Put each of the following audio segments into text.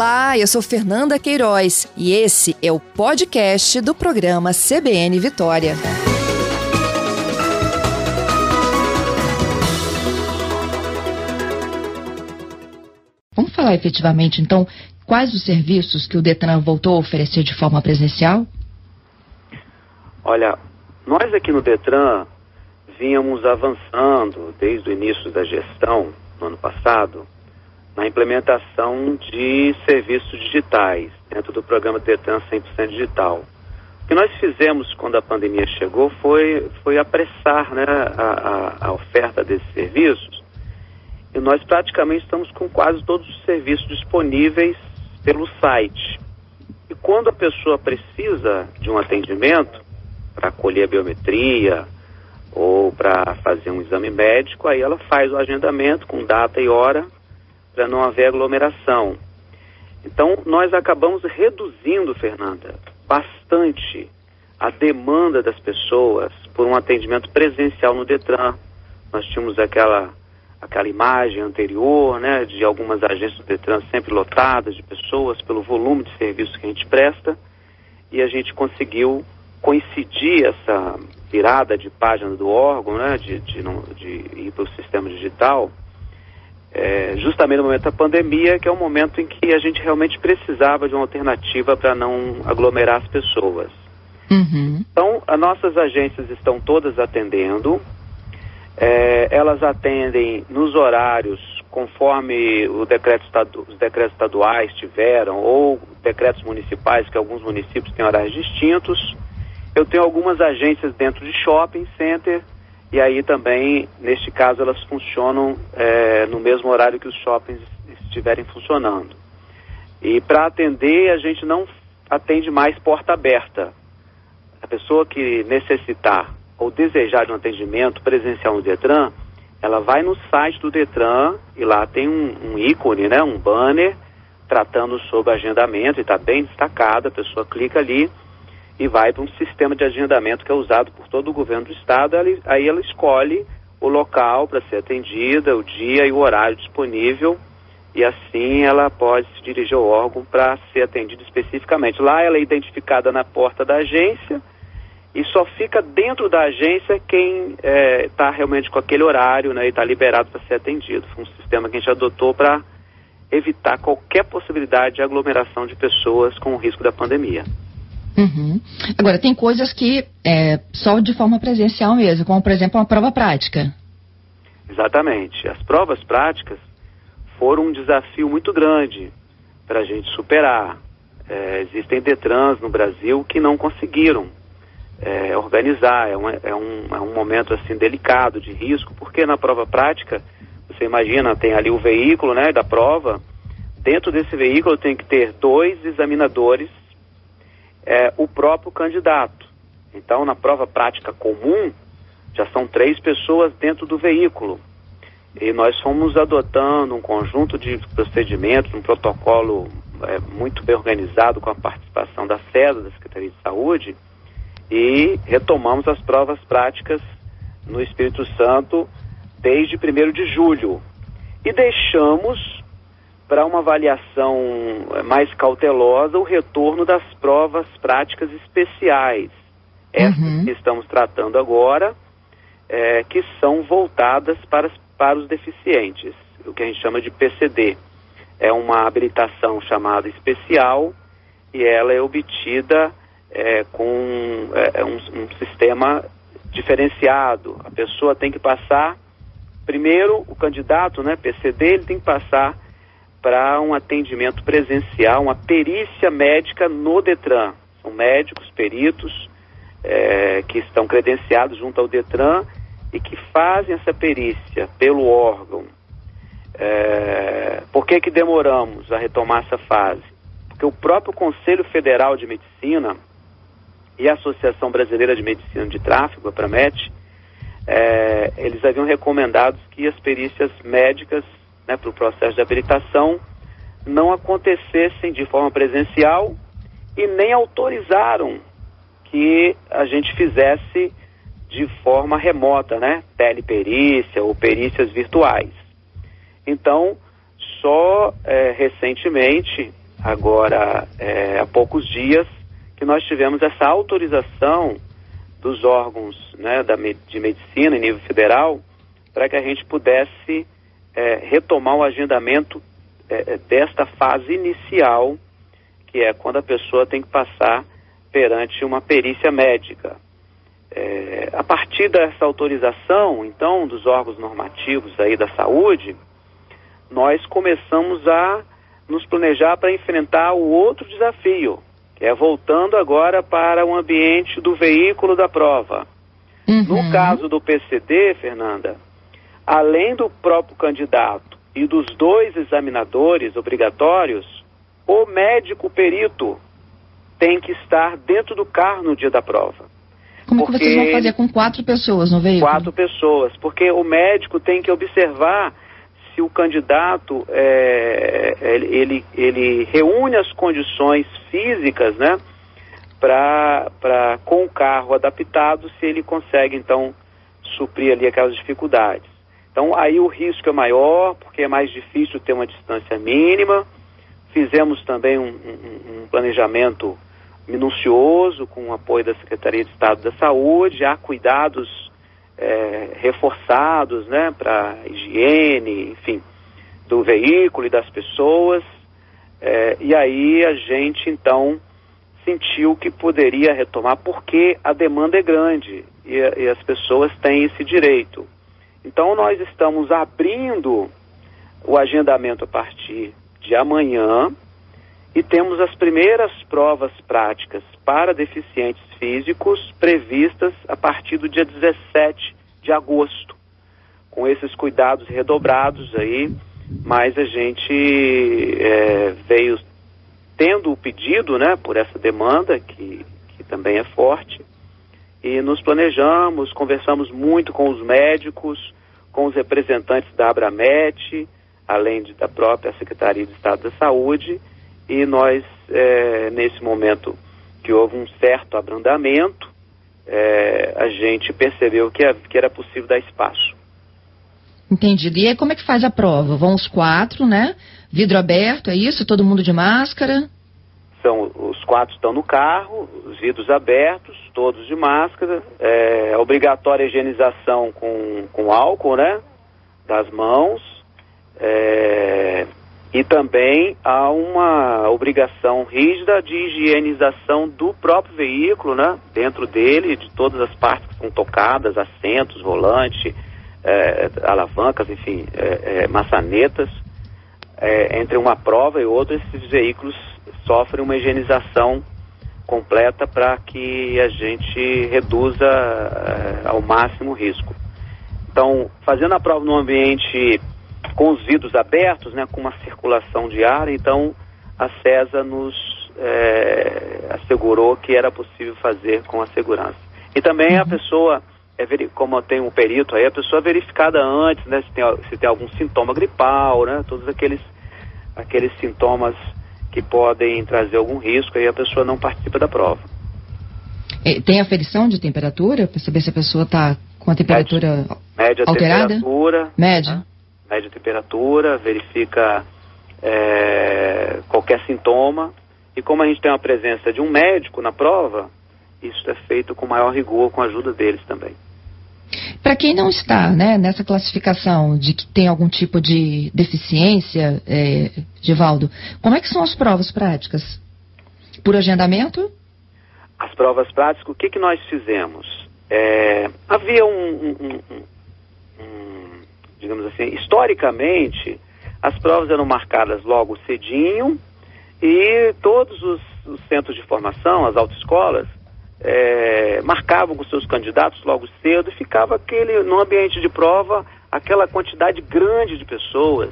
Olá, eu sou Fernanda Queiroz e esse é o podcast do programa CBN Vitória. Vamos falar efetivamente, então, quais os serviços que o Detran voltou a oferecer de forma presencial? Olha, nós aqui no Detran vínhamos avançando desde o início da gestão, no ano passado, na implementação de serviços digitais dentro do programa Detran 100% Digital. O que nós fizemos quando a pandemia chegou foi, foi apressar né, a, a, a oferta desses serviços e nós praticamente estamos com quase todos os serviços disponíveis pelo site. E quando a pessoa precisa de um atendimento para colher a biometria ou para fazer um exame médico, aí ela faz o agendamento com data e hora para não haver aglomeração. Então, nós acabamos reduzindo, Fernanda, bastante a demanda das pessoas por um atendimento presencial no Detran. Nós tínhamos aquela, aquela imagem anterior, né, de algumas agências do Detran sempre lotadas de pessoas pelo volume de serviço que a gente presta, e a gente conseguiu coincidir essa virada de página do órgão, né, de, de, de ir para o sistema digital, é, justamente no momento da pandemia, que é um momento em que a gente realmente precisava de uma alternativa para não aglomerar as pessoas. Uhum. Então, as nossas agências estão todas atendendo, é, elas atendem nos horários conforme o decreto estadu os decretos estaduais tiveram, ou decretos municipais, que alguns municípios têm horários distintos. Eu tenho algumas agências dentro de shopping center e aí também, neste caso, elas funcionam é, no mesmo horário que os shoppings estiverem funcionando. E para atender, a gente não atende mais porta aberta. A pessoa que necessitar ou desejar de um atendimento presencial no Detran, ela vai no site do Detran e lá tem um, um ícone, né, um banner tratando sobre agendamento e está bem destacado, a pessoa clica ali e vai para um sistema de agendamento que é usado por todo o governo do estado. Aí ela escolhe o local para ser atendida, o dia e o horário disponível, e assim ela pode se dirigir ao órgão para ser atendida especificamente. Lá ela é identificada na porta da agência e só fica dentro da agência quem está é, tá realmente com aquele horário né, e está liberado para ser atendido. Foi um sistema que a gente adotou para evitar qualquer possibilidade de aglomeração de pessoas com o risco da pandemia. Uhum. Agora, tem coisas que é só de forma presencial mesmo, como por exemplo uma prova prática. Exatamente. As provas práticas foram um desafio muito grande para a gente superar. É, existem Detrans no Brasil que não conseguiram é, organizar. É um, é, um, é um momento assim delicado, de risco, porque na prova prática, você imagina, tem ali o veículo né, da prova. Dentro desse veículo tem que ter dois examinadores é, o próprio candidato. Então, na prova prática comum, já são três pessoas dentro do veículo. E nós fomos adotando um conjunto de procedimentos, um protocolo é, muito bem organizado com a participação da SEDA, da Secretaria de Saúde, e retomamos as provas práticas no Espírito Santo desde 1 de julho. E deixamos para uma avaliação eh, mais cautelosa o retorno das provas práticas especiais. Essas uhum. que estamos tratando agora, é, que são voltadas para, para os deficientes, o que a gente chama de PCD. É uma habilitação chamada especial e ela é obtida é, com é, um, um sistema diferenciado. A pessoa tem que passar, primeiro, o candidato, né, PCD, ele tem que passar para um atendimento presencial, uma perícia médica no Detran. São médicos, peritos, é, que estão credenciados junto ao Detran e que fazem essa perícia pelo órgão. É, por que, que demoramos a retomar essa fase? Porque o próprio Conselho Federal de Medicina e a Associação Brasileira de Medicina de Tráfego, a PRAMET, é, eles haviam recomendado que as perícias médicas né, para o processo de habilitação não acontecessem de forma presencial e nem autorizaram que a gente fizesse de forma remota, né? Teleperícia ou perícias virtuais. Então, só é, recentemente agora é, há poucos dias que nós tivemos essa autorização dos órgãos né, da, de medicina em nível federal para que a gente pudesse é, retomar o agendamento é, é, desta fase inicial, que é quando a pessoa tem que passar perante uma perícia médica. É, a partir dessa autorização, então, dos órgãos normativos aí da saúde, nós começamos a nos planejar para enfrentar o outro desafio, que é voltando agora para o ambiente do veículo da prova. Uhum. No caso do PCD, Fernanda, além do próprio candidato e dos dois examinadores obrigatórios, o médico perito tem que estar dentro do carro no dia da prova. Como porque... que vocês vão fazer com quatro pessoas no veículo? Quatro pessoas, porque o médico tem que observar se o candidato é, ele, ele reúne as condições físicas, né, para com o carro adaptado, se ele consegue então suprir ali aquelas dificuldades. Então aí o risco é maior, porque é mais difícil ter uma distância mínima. Fizemos também um, um, um planejamento minucioso com o apoio da Secretaria de Estado da Saúde, há cuidados é, reforçados, né, para higiene, enfim, do veículo e das pessoas. É, e aí a gente então sentiu que poderia retomar porque a demanda é grande e, e as pessoas têm esse direito. Então nós estamos abrindo o agendamento a partir de amanhã e temos as primeiras provas práticas para deficientes físicos previstas a partir do dia 17 de agosto. Com esses cuidados redobrados aí, mas a gente é, veio tendo o pedido, né, por essa demanda, que, que também é forte, e nos planejamos, conversamos muito com os médicos, com os representantes da Abramet, além de, da própria Secretaria de Estado da Saúde, e nós, é, nesse momento que houve um certo abrandamento, é, a gente percebeu que, que era possível dar espaço. Entendido. E aí como é que faz a prova? Vão os quatro, né? Vidro aberto, é isso? Todo mundo de máscara? São, os quatro estão no carro, os vidros abertos, todos de máscara, é, obrigatória higienização com, com álcool, né? Das mãos. É, e também há uma obrigação rígida de higienização do próprio veículo, né? Dentro dele, de todas as partes que são tocadas, assentos, volante, é, alavancas, enfim, é, é, maçanetas. É, entre uma prova e outra, esses veículos sofrem uma higienização completa para que a gente reduza é, ao máximo o risco. Então, fazendo a prova no ambiente com os vidros abertos, né, com uma circulação de ar, então a CESA nos é, assegurou que era possível fazer com a segurança. E também a uhum. pessoa, é, como tem um perito aí, a pessoa é verificada antes, né, se tem, se tem algum sintoma gripal, né, todos aqueles, aqueles sintomas que podem trazer algum risco, aí a pessoa não participa da prova. Tem aferição de temperatura para saber se a pessoa está com a temperatura média, média alterada? Temperatura, média. Né? mede a temperatura, verifica é, qualquer sintoma. E como a gente tem uma presença de um médico na prova, isso é feito com maior rigor, com a ajuda deles também. Para quem não está né, nessa classificação de que tem algum tipo de deficiência, é, Givaldo, como é que são as provas práticas? Por agendamento? As provas práticas, o que, que nós fizemos? É, havia um, um, um, digamos assim, historicamente, as provas eram marcadas logo cedinho e todos os, os centros de formação, as autoescolas, é, marcavam com seus candidatos logo cedo e ficava aquele, no ambiente de prova, aquela quantidade grande de pessoas,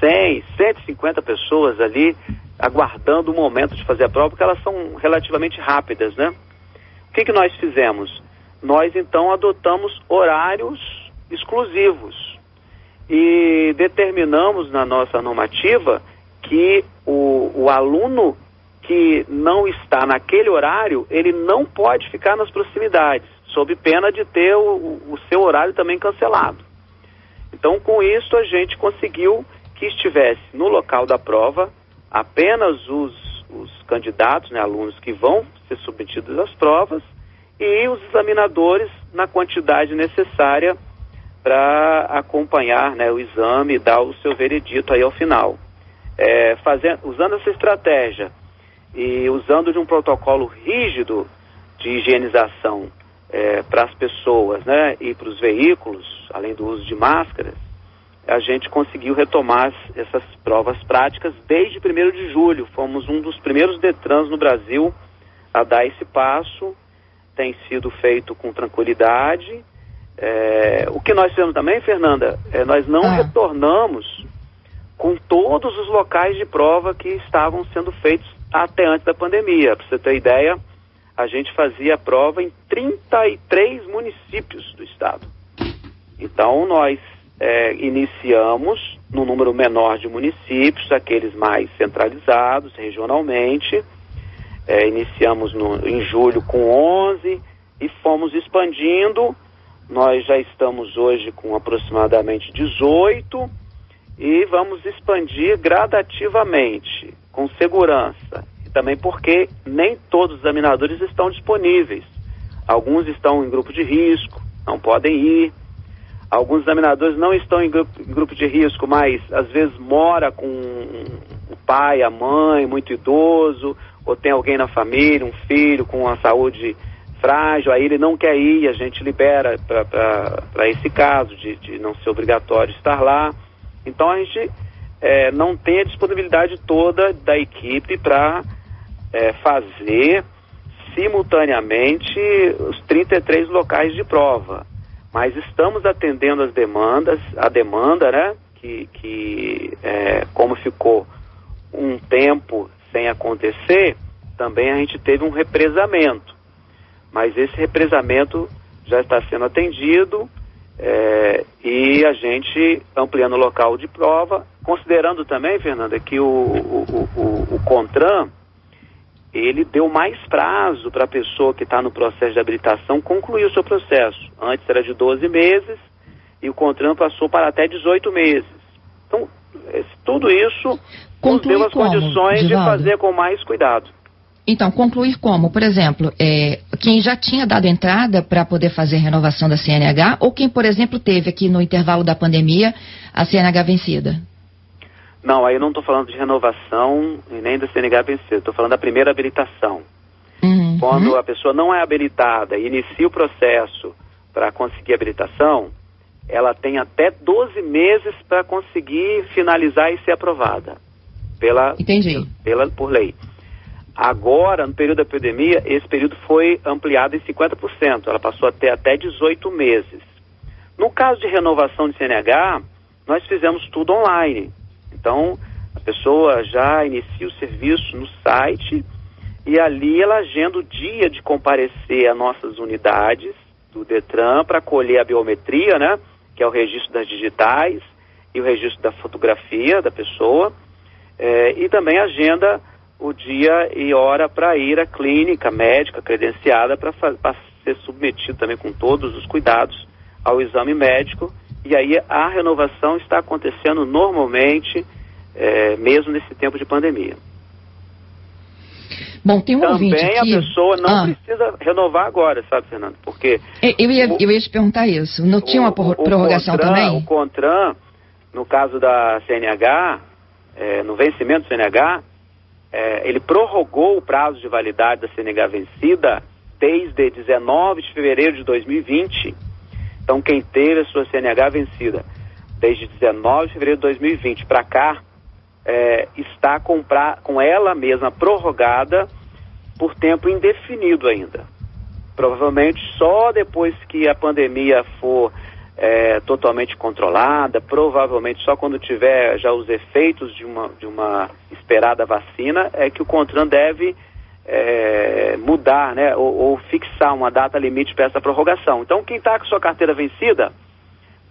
100, 150 pessoas ali, aguardando o momento de fazer a prova, porque elas são relativamente rápidas, né? O que, que nós fizemos? Nós, então, adotamos horários exclusivos e determinamos na nossa normativa que o, o aluno que não está naquele horário, ele não pode ficar nas proximidades, sob pena de ter o, o seu horário também cancelado. Então, com isso, a gente conseguiu que estivesse no local da prova apenas os, os candidatos, né, alunos que vão ser submetidos às provas e os examinadores na quantidade necessária para acompanhar né, o exame e dar o seu veredito aí ao final. É, fazendo, usando essa estratégia e usando de um protocolo rígido de higienização é, para as pessoas né, e para os veículos, além do uso de máscaras, a gente conseguiu retomar essas provas práticas desde 1 de julho. Fomos um dos primeiros Detrans no Brasil a dar esse passo. Tem sido feito com tranquilidade. É, o que nós fizemos também, Fernanda, é, nós não ah. retornamos com todos os locais de prova que estavam sendo feitos até antes da pandemia. Para você ter ideia, a gente fazia prova em 33 municípios do estado. Então, nós é, iniciamos no número menor de municípios, aqueles mais centralizados regionalmente. É, iniciamos no, em julho com 11 e fomos expandindo. Nós já estamos hoje com aproximadamente 18 e vamos expandir gradativamente, com segurança também porque nem todos os examinadores estão disponíveis. Alguns estão em grupo de risco, não podem ir. Alguns examinadores não estão em grupo, de risco, mas às vezes mora com o pai, a mãe, muito idoso, ou tem alguém na família, um filho com a saúde frágil, aí ele não quer ir, a gente libera para esse caso de, de não ser obrigatório estar lá. Então a gente é, não tem a disponibilidade toda da equipe para é, fazer simultaneamente os 33 locais de prova. Mas estamos atendendo as demandas, a demanda, né? Que, que é, como ficou um tempo sem acontecer, também a gente teve um represamento. Mas esse represamento já está sendo atendido é, e a gente ampliando o local de prova, considerando também, Fernanda, que o, o, o, o CONTRAN ele deu mais prazo para a pessoa que está no processo de habilitação concluir o seu processo. Antes era de 12 meses e o CONTRAN passou para até 18 meses. Então, tudo isso nos deu as condições de fazer com mais cuidado. Então, concluir como? Por exemplo, é, quem já tinha dado entrada para poder fazer renovação da CNH ou quem, por exemplo, teve aqui no intervalo da pandemia a CNH vencida? Não, aí eu não estou falando de renovação e nem da CNH vencida, estou falando da primeira habilitação. Uhum. Quando uhum. a pessoa não é habilitada e inicia o processo para conseguir habilitação, ela tem até 12 meses para conseguir finalizar e ser aprovada pela, Entendi. pela por lei. Agora, no período da epidemia, esse período foi ampliado em 50%, ela passou até até 18 meses. No caso de renovação de CNH, nós fizemos tudo online. Então, a pessoa já inicia o serviço no site e ali ela agenda o dia de comparecer a nossas unidades do Detran para colher a biometria, né? Que é o registro das digitais e o registro da fotografia da pessoa. É, e também agenda o dia e hora para ir à clínica médica credenciada para ser submetido também com todos os cuidados ao exame médico e aí a renovação está acontecendo normalmente, é, mesmo nesse tempo de pandemia. Bom, tem um Também aqui... a pessoa não ah. precisa renovar agora, sabe, Fernando? Porque... Eu ia, o, eu ia te perguntar isso. Não tinha uma prorrogação o Contran, também? O CONTRAN, no caso da CNH, é, no vencimento do CNH, é, ele prorrogou o prazo de validade da CNH vencida desde 19 de fevereiro de 2020 então, quem teve a sua CNH vencida desde 19 de fevereiro de 2020 para cá, é, está com, pra, com ela mesma prorrogada por tempo indefinido ainda. Provavelmente só depois que a pandemia for é, totalmente controlada, provavelmente só quando tiver já os efeitos de uma, de uma esperada vacina, é que o CONTRAN deve é, mudar, né, ou, ou, fixar uma data limite para essa prorrogação. Então, quem está com sua carteira vencida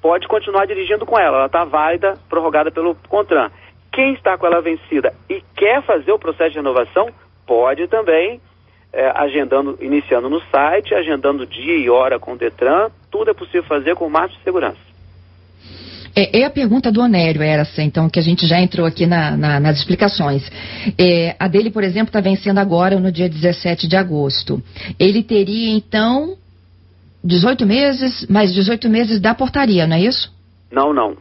pode continuar dirigindo com ela, ela está válida, prorrogada pelo CONTRAN. Quem está com ela vencida e quer fazer o processo de renovação, pode também, é, agendando, iniciando no site, agendando dia e hora com o DETRAN, tudo é possível fazer com máxima segurança. É, é, a pergunta do Onério, essa, então, que a gente já entrou aqui na, na, nas explicações. É, a dele, por exemplo, está vencendo agora no dia 17 de agosto. Ele teria, então, 18 meses, mais 18 meses da portaria, não é isso? Não, não.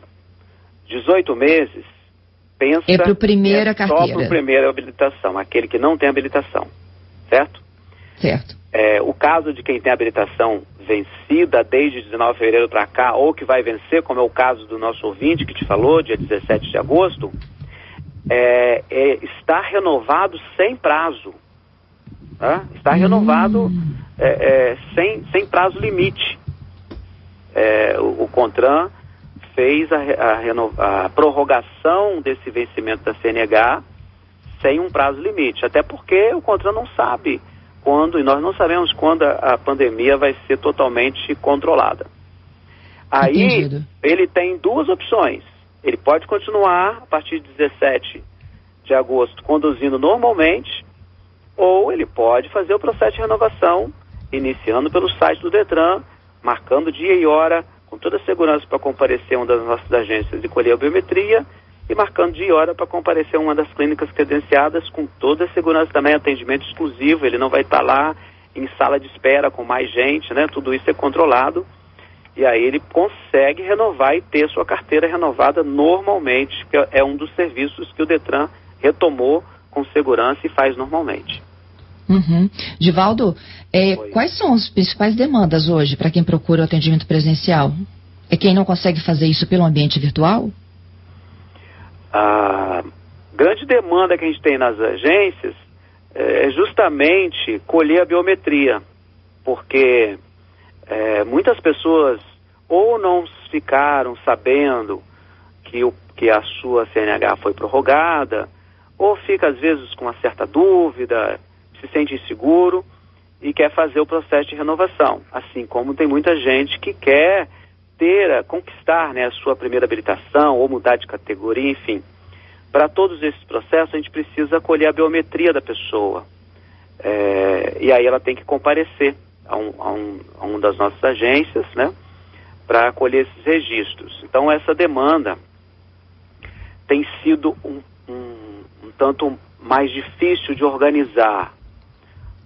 18 meses, pensa... É para o primeira é carteira. Só para o primeira habilitação, aquele que não tem habilitação, certo? Certo. É, o caso de quem tem habilitação vencida desde 19 de fevereiro para cá, ou que vai vencer, como é o caso do nosso ouvinte que te falou, dia 17 de agosto, é, é, está renovado sem prazo. Tá? Está hum. renovado é, é, sem, sem prazo limite. É, o, o, CONTRAN fez a, a, a prorrogação desse vencimento da CNH sem um prazo limite, até porque o CONTRAN não sabe quando, e nós não sabemos quando a, a pandemia vai ser totalmente controlada. Aí Entendido. ele tem duas opções. Ele pode continuar a partir de 17 de agosto conduzindo normalmente, ou ele pode fazer o processo de renovação, iniciando pelo site do Detran, marcando dia e hora, com toda a segurança para comparecer a uma das nossas agências e colher a biometria, e marcando dia e hora para comparecer a uma das clínicas credenciadas com toda a segurança também, atendimento exclusivo, ele não vai estar tá lá em sala de espera com mais gente, né? Tudo isso é controlado. E aí ele consegue renovar e ter sua carteira renovada normalmente, que é um dos serviços que o Detran retomou com segurança e faz normalmente. Uhum. Divaldo, é, quais são as principais demandas hoje para quem procura o atendimento presencial? É quem não consegue fazer isso pelo ambiente virtual? A grande demanda que a gente tem nas agências é justamente colher a biometria, porque é, muitas pessoas ou não ficaram sabendo que, o, que a sua CNH foi prorrogada, ou fica às vezes com uma certa dúvida, se sente inseguro e quer fazer o processo de renovação. Assim como tem muita gente que quer conquistar né, a sua primeira habilitação ou mudar de categoria, enfim. Para todos esses processos, a gente precisa colher a biometria da pessoa. É, e aí ela tem que comparecer a um, a um, a um das nossas agências, né, para colher esses registros. Então, essa demanda tem sido um, um, um tanto mais difícil de organizar.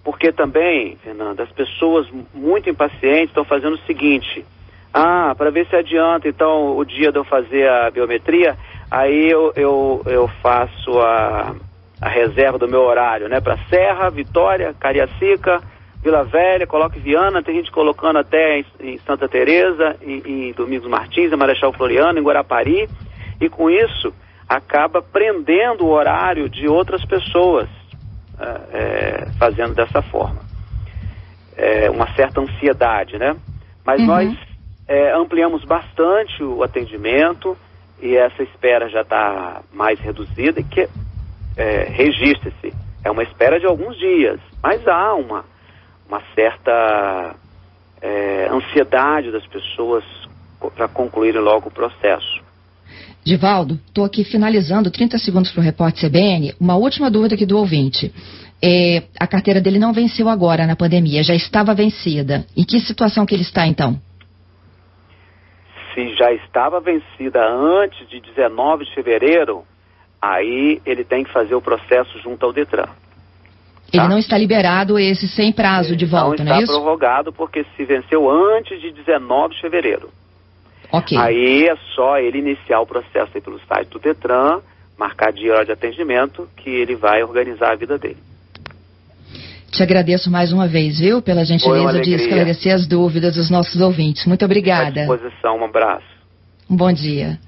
Porque também, Fernanda, as pessoas muito impacientes estão fazendo o seguinte: ah, para ver se adianta então o dia de eu fazer a biometria, aí eu, eu, eu faço a, a reserva do meu horário, né? Para Serra, Vitória, Cariacica, Vila Velha, coloque Viana, tem gente colocando até em, em Santa Teresa, em, em, Domingos Martins, em Marechal Floriano, em Guarapari, e com isso acaba prendendo o horário de outras pessoas é, fazendo dessa forma. É uma certa ansiedade, né? Mas uhum. nós é, ampliamos bastante o atendimento e essa espera já está mais reduzida que é, registre-se. É uma espera de alguns dias, mas há uma, uma certa é, ansiedade das pessoas para concluírem logo o processo. Divaldo, estou aqui finalizando 30 segundos para o repórter CBN. Uma última dúvida aqui do ouvinte. É, a carteira dele não venceu agora na pandemia, já estava vencida. Em que situação que ele está então? Se já estava vencida antes de 19 de fevereiro, aí ele tem que fazer o processo junto ao Detran. Tá? Ele não está liberado esse sem prazo de volta, não, não é isso? Não está prorrogado porque se venceu antes de 19 de fevereiro. Ok. Aí é só ele iniciar o processo aí pelo site do Detran, marcar dia de atendimento, que ele vai organizar a vida dele. Te agradeço mais uma vez, viu, pela gentileza de esclarecer as dúvidas dos nossos ouvintes. Muito obrigada. À disposição, um abraço. Um bom dia.